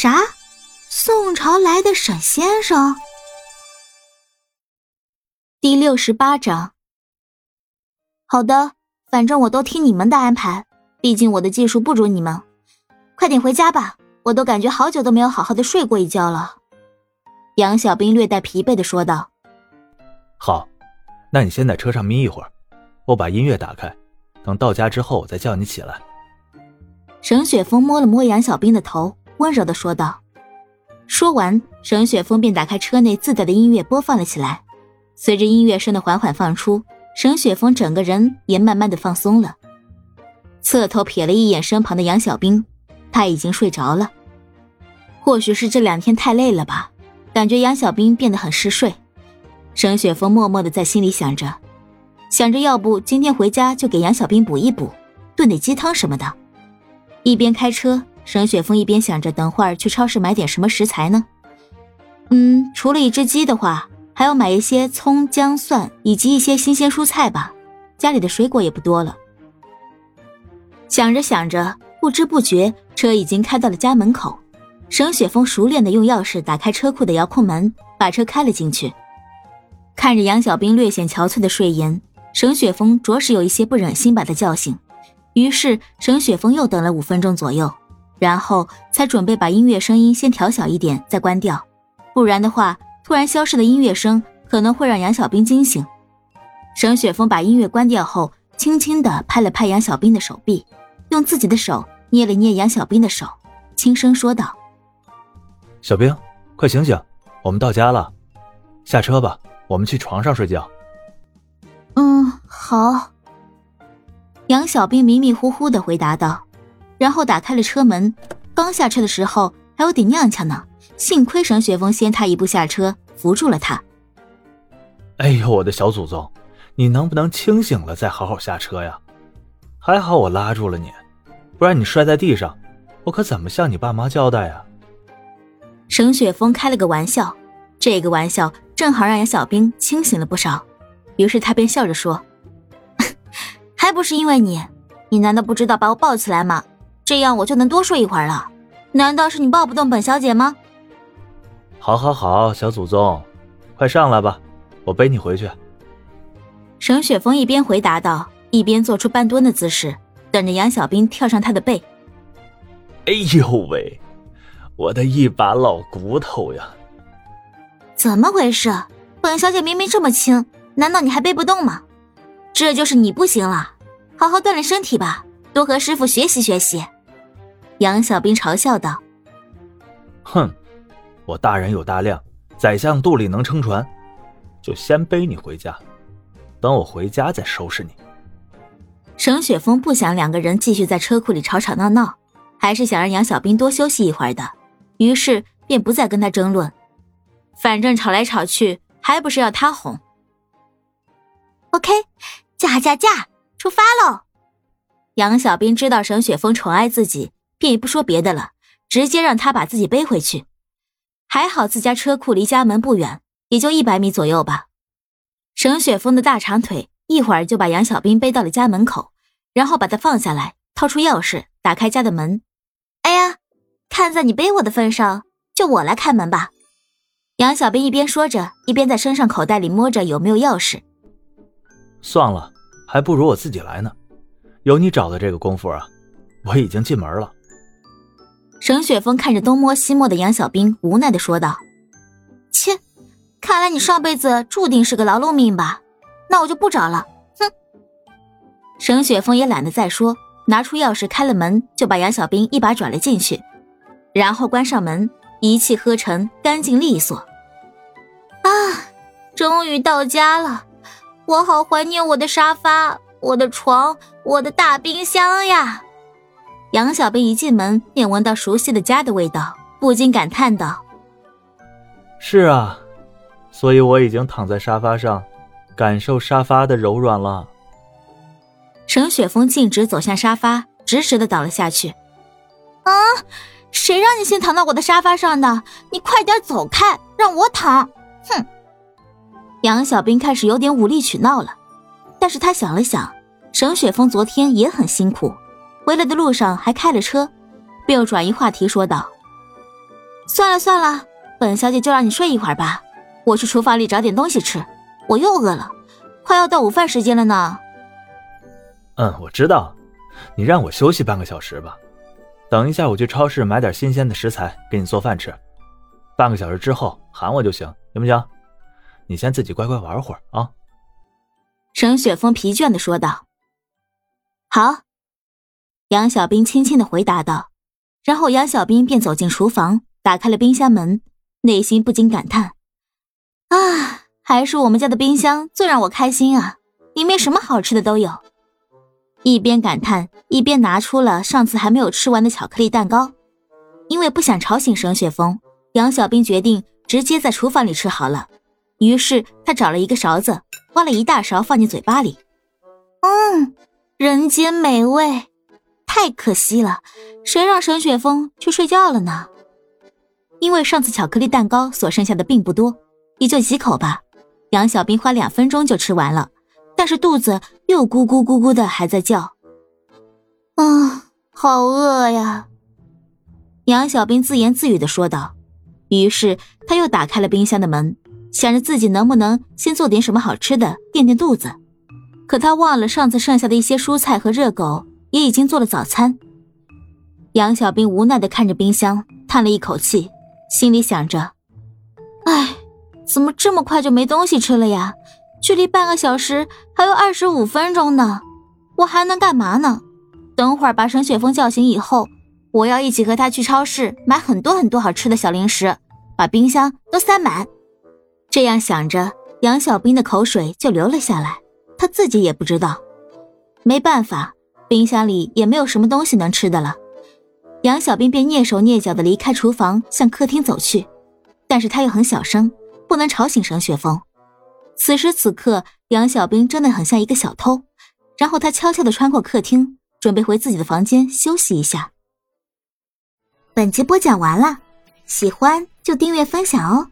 啥？宋朝来的沈先生？第六十八章。好的，反正我都听你们的安排，毕竟我的技术不如你们。快点回家吧，我都感觉好久都没有好好的睡过一觉了。杨小兵略带疲惫的说道。好，那你先在车上眯一会儿，我把音乐打开，等到家之后我再叫你起来。沈雪峰摸了摸杨小兵的头，温柔的说道。说完，沈雪峰便打开车内自带的音乐播放了起来。随着音乐声的缓缓放出，沈雪峰整个人也慢慢的放松了。侧头瞥了一眼身旁的杨小兵，他已经睡着了。或许是这两天太累了吧，感觉杨小兵变得很嗜睡。沈雪峰默默的在心里想着，想着要不今天回家就给杨小兵补一补，炖点鸡汤什么的。一边开车，沈雪峰一边想着，等会儿去超市买点什么食材呢？嗯，除了一只鸡的话，还要买一些葱、姜、蒜以及一些新鲜蔬菜吧。家里的水果也不多了。想着想着，不知不觉车已经开到了家门口。沈雪峰熟练的用钥匙打开车库的遥控门，把车开了进去。看着杨小兵略显憔悴的睡颜，沈雪峰着实有一些不忍心把他叫醒。于是沈雪峰又等了五分钟左右，然后才准备把音乐声音先调小一点，再关掉。不然的话，突然消失的音乐声可能会让杨小兵惊醒。沈雪峰把音乐关掉后，轻轻地拍了拍杨小兵的手臂，用自己的手捏了捏杨小兵的手，轻声说道：“小兵，快醒醒，我们到家了，下车吧。”我们去床上睡觉。嗯，好。杨小兵迷迷糊糊的回答道，然后打开了车门。刚下车的时候还有点踉跄呢，幸亏沈雪峰先他一步下车，扶住了他。哎呦，我的小祖宗，你能不能清醒了再好好下车呀？还好我拉住了你，不然你摔在地上，我可怎么向你爸妈交代呀？沈雪峰开了个玩笑。这个玩笑正好让杨小兵清醒了不少，于是他便笑着说：“ 还不是因为你，你难道不知道把我抱起来吗？这样我就能多睡一会儿了。难道是你抱不动本小姐吗？”好，好，好，小祖宗，快上来吧，我背你回去。沈雪峰一边回答道，一边做出半蹲的姿势，等着杨小兵跳上他的背。哎呦喂，我的一把老骨头呀！怎么回事？本小姐明明这么轻，难道你还背不动吗？这就是你不行了，好好锻炼身体吧，多和师傅学习学习。杨小兵嘲笑道：“哼，我大人有大量，宰相肚里能撑船，就先背你回家，等我回家再收拾你。”沈雪峰不想两个人继续在车库里吵吵闹闹，还是想让杨小兵多休息一会儿的，于是便不再跟他争论。反正吵来吵去，还不是要他哄。OK，驾驾驾，出发喽！杨小兵知道沈雪峰宠爱自己，便也不说别的了，直接让他把自己背回去。还好自家车库离家门不远，也就一百米左右吧。沈雪峰的大长腿一会儿就把杨小兵背到了家门口，然后把他放下来，掏出钥匙打开家的门。哎呀，看在你背我的份上，就我来开门吧。杨小兵一边说着，一边在身上口袋里摸着有没有钥匙。算了，还不如我自己来呢。有你找的这个功夫啊，我已经进门了。沈雪峰看着东摸西摸的杨小兵，无奈的说道：“切，看来你上辈子注定是个劳碌命吧？那我就不找了。”哼。沈雪峰也懒得再说，拿出钥匙开了门，就把杨小兵一把拽了进去，然后关上门。一气呵成，干净利索。啊，终于到家了！我好怀念我的沙发、我的床、我的大冰箱呀！杨小兵一进门便闻到熟悉的家的味道，不禁感叹道：“是啊，所以我已经躺在沙发上，感受沙发的柔软了。”沈雪峰径直走向沙发，直直的倒了下去。啊！谁让你先躺到我的沙发上的？你快点走开，让我躺！哼！杨小兵开始有点无理取闹了，但是他想了想，沈雪峰昨天也很辛苦，回来的路上还开了车，并又转移话题说道：“算了算了，本小姐就让你睡一会儿吧。我去厨房里找点东西吃，我又饿了，快要到午饭时间了呢。嗯，我知道，你让我休息半个小时吧。等一下，我去超市买点新鲜的食材给你做饭吃。半个小时之后喊我就行，行不行？你先自己乖乖玩会儿啊。沈雪峰疲倦的说道。好，杨小兵轻轻的回答道，然后杨小兵便走进厨房，打开了冰箱门，内心不禁感叹：啊，还是我们家的冰箱最让我开心啊，里面什么好吃的都有。一边感叹，一边拿出了上次还没有吃完的巧克力蛋糕。因为不想吵醒沈雪峰，杨小兵决定直接在厨房里吃好了。于是他找了一个勺子，挖了一大勺放进嘴巴里。嗯。人间美味，太可惜了，谁让沈雪峰去睡觉了呢？因为上次巧克力蛋糕所剩下的并不多，也就几口吧。杨小兵花两分钟就吃完了，但是肚子又咕咕咕咕的还在叫。啊，好饿呀！杨小兵自言自语的说道。于是他又打开了冰箱的门，想着自己能不能先做点什么好吃的垫垫肚子。可他忘了上次剩下的一些蔬菜和热狗也已经做了早餐。杨小兵无奈的看着冰箱，叹了一口气，心里想着：“哎，怎么这么快就没东西吃了呀？距离半个小时还有二十五分钟呢，我还能干嘛呢？等会儿把沈雪峰叫醒以后，我要一起和他去超市买很多很多好吃的小零食，把冰箱都塞满。”这样想着，杨小兵的口水就流了下来。他自己也不知道，没办法，冰箱里也没有什么东西能吃的了。杨小兵便蹑手蹑脚的离开厨房，向客厅走去。但是他又很小声，不能吵醒沈雪峰。此时此刻，杨小兵真的很像一个小偷。然后他悄悄的穿过客厅，准备回自己的房间休息一下。本集播讲完了，喜欢就订阅分享哦。